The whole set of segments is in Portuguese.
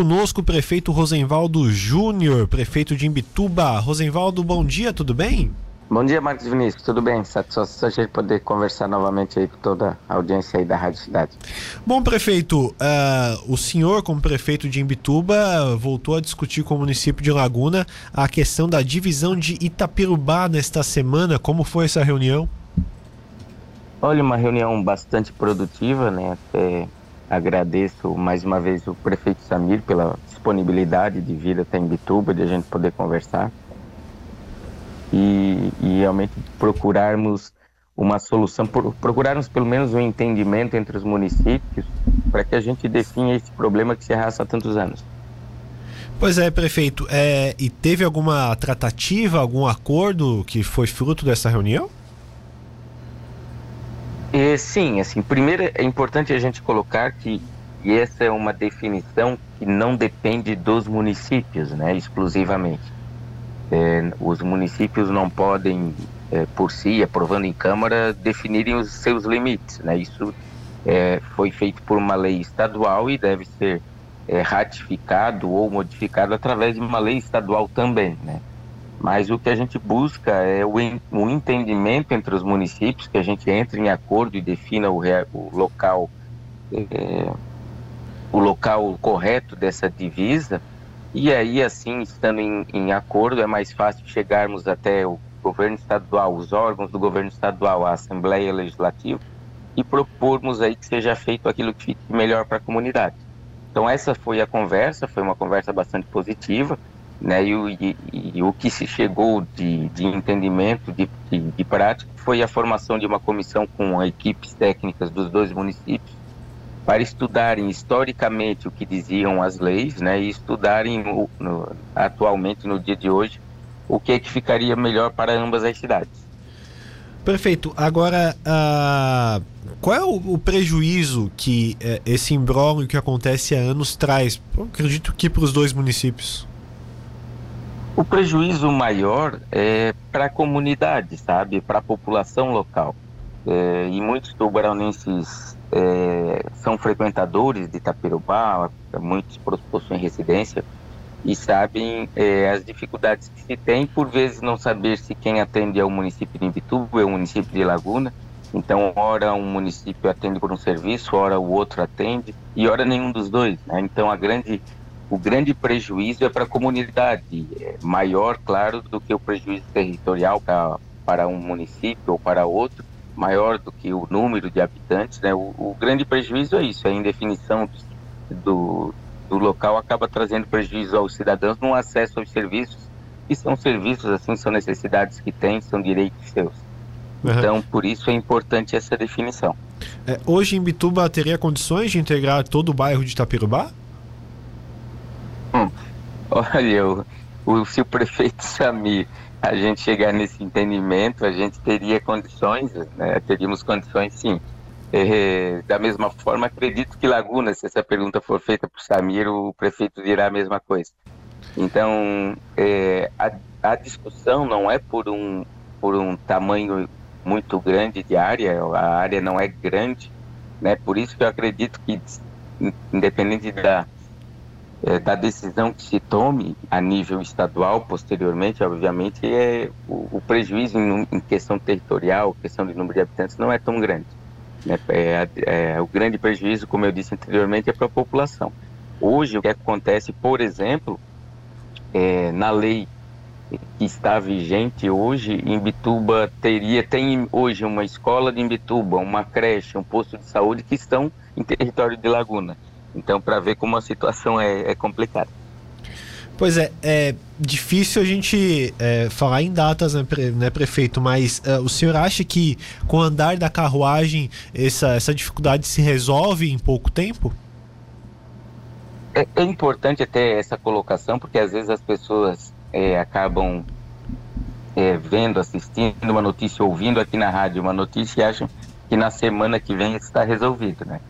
conosco o prefeito Rosenvaldo Júnior, prefeito de Imbituba. Rosenvaldo, bom dia, tudo bem? Bom dia, Marcos Vinícius, tudo bem? Satisfação a gente poder conversar novamente aí com toda a audiência aí da Rádio Cidade. Bom, prefeito, uh, o senhor, como prefeito de Imbituba, voltou a discutir com o município de Laguna a questão da divisão de Itapirubá nesta semana. Como foi essa reunião? Olha, uma reunião bastante produtiva, né? Até agradeço mais uma vez o prefeito Samir pela disponibilidade de vir até Imbituba, de a gente poder conversar e, e realmente procurarmos uma solução, procurarmos pelo menos um entendimento entre os municípios para que a gente defina esse problema que se arrasta há tantos anos. Pois é, prefeito. É, e teve alguma tratativa, algum acordo que foi fruto dessa reunião? Sim, assim, primeiro é importante a gente colocar que essa é uma definição que não depende dos municípios, né, exclusivamente. É, os municípios não podem, é, por si, aprovando em Câmara, definirem os seus limites. Né? Isso é, foi feito por uma lei estadual e deve ser é, ratificado ou modificado através de uma lei estadual também. Né? Mas o que a gente busca é o, entendimento entre os municípios, que a gente entre em acordo e defina o, o local é, o local correto dessa divisa e aí, assim, estando em, em acordo, é mais fácil chegarmos até o governo estadual, os órgãos do governo estadual, a Assembleia Legislativa, e propormos aí que seja feito aquilo que fique melhor para a comunidade. Então essa foi a conversa, foi uma conversa bastante positiva, né? E, e, e o que se chegou de, de entendimento, de, de, de prática, foi a formação de uma comissão com equipes técnicas dos dois municípios, para estudarem historicamente o que diziam as leis, né, e estudarem no, no, atualmente no dia de hoje o que é que ficaria melhor para ambas as cidades. Perfeito. Agora, uh, qual é o, o prejuízo que uh, esse imbróglio que acontece há anos traz? Eu acredito que para os dois municípios. O prejuízo maior é para a comunidade, sabe, para a população local. É, e muitos tubaronenses é, são frequentadores de Itapirubá, muitos possuem residência e sabem é, as dificuldades que se tem, por vezes não saber se quem atende é o município de Imbituba, é o município de Laguna. Então, ora um município atende por um serviço, ora o outro atende, e ora nenhum dos dois. Né? Então, a grande, o grande prejuízo é para a comunidade, é maior, claro, do que o prejuízo territorial para, para um município ou para outro, maior do que o número de habitantes, né? O, o grande prejuízo é isso, a indefinição do, do local acaba trazendo prejuízo aos cidadãos no acesso aos serviços, que são serviços, assim, são necessidades que têm, são direitos seus. Uhum. Então, por isso é importante essa definição. É, hoje, em Bituba, teria condições de integrar todo o bairro de Itapirubá? Olha, o, o, se o prefeito Samir a gente chegar nesse entendimento, a gente teria condições, né? teríamos condições sim. É, da mesma forma, acredito que Laguna, se essa pergunta for feita por Samir, o prefeito dirá a mesma coisa. Então, é, a, a, discussão não é por um, por um tamanho muito grande de área, a área não é grande, né? por isso que eu acredito que, independente da, é, da decisão que se tome a nível estadual, posteriormente, obviamente, é, o, o prejuízo em, em, questão territorial, questão de número de habitantes, não é tão grande. Né? É, é, o grande prejuízo, como eu disse anteriormente, é para a população. Hoje, o que acontece, por exemplo, é, na lei que está vigente hoje, em Bituba teria, tem hoje uma escola de Imbituba, uma creche, um posto de saúde que estão em território de Laguna. Então, para ver como a situação é, é, complicada. Pois é, é difícil a gente é, falar em datas, né, pre, né prefeito? Mas uh, o senhor acha que com o andar da carruagem essa, essa dificuldade se resolve em pouco tempo? É, é importante até essa colocação, porque às vezes as pessoas é, acabam é, vendo, assistindo uma notícia, ouvindo aqui na rádio uma notícia e acham que na semana que vem está resolvido, né?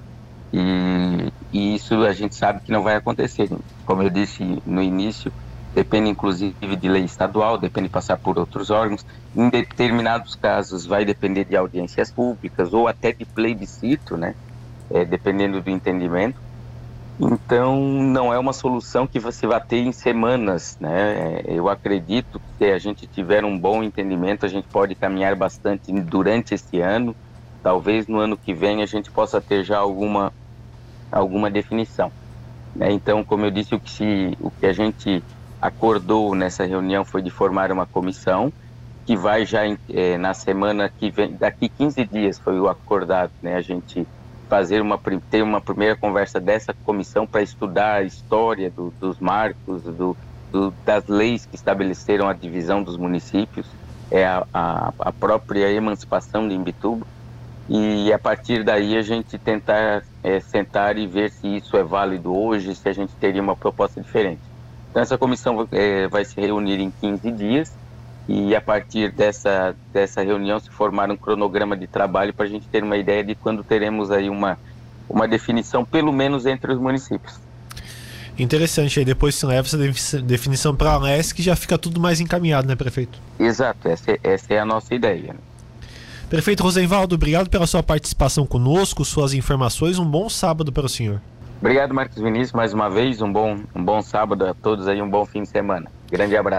E, e, isso a gente sabe que não vai acontecer. Como eu disse no início, depende inclusive de lei estadual, depende de passar por outros órgãos. Em determinados casos vai depender de audiências públicas ou até de plebiscito, né? É, dependendo do entendimento. Então, não é uma solução que você vai ter em semanas, né? Eu acredito que se a gente tiver um bom entendimento, a gente pode caminhar bastante durante esse ano. Talvez no ano que vem a gente possa ter já alguma, alguma definição. Né? Então, como eu disse, o que, se, o que a gente acordou nessa reunião foi de formar uma comissão que vai já é, na semana que vem, daqui 15 dias foi o acordado, né? A gente fazer uma ter uma primeira conversa dessa comissão para estudar a história do, dos marcos, do, do, das leis que estabeleceram a divisão dos municípios, é a, a, a própria emancipação de Imbituba e a partir daí a gente tentar é, sentar e ver se isso é válido hoje, se a gente teria uma proposta diferente. Então essa comissão é, vai se reunir em 15 dias e a partir dessa, dessa reunião se formar um cronograma de trabalho para a gente ter uma ideia de quando teremos aí uma, uma definição, pelo menos entre os municípios. Interessante, aí depois se leva essa definição para a LESC já fica tudo mais encaminhado, né, prefeito? Exato, essa, essa é a nossa ideia. Prefeito Rosenvaldo, obrigado pela sua participação conosco, suas informações. Um bom sábado para o senhor. Obrigado, Marcos Vinícius, mais uma vez. Um bom, um bom sábado a todos aí, um bom fim de semana. Grande abraço.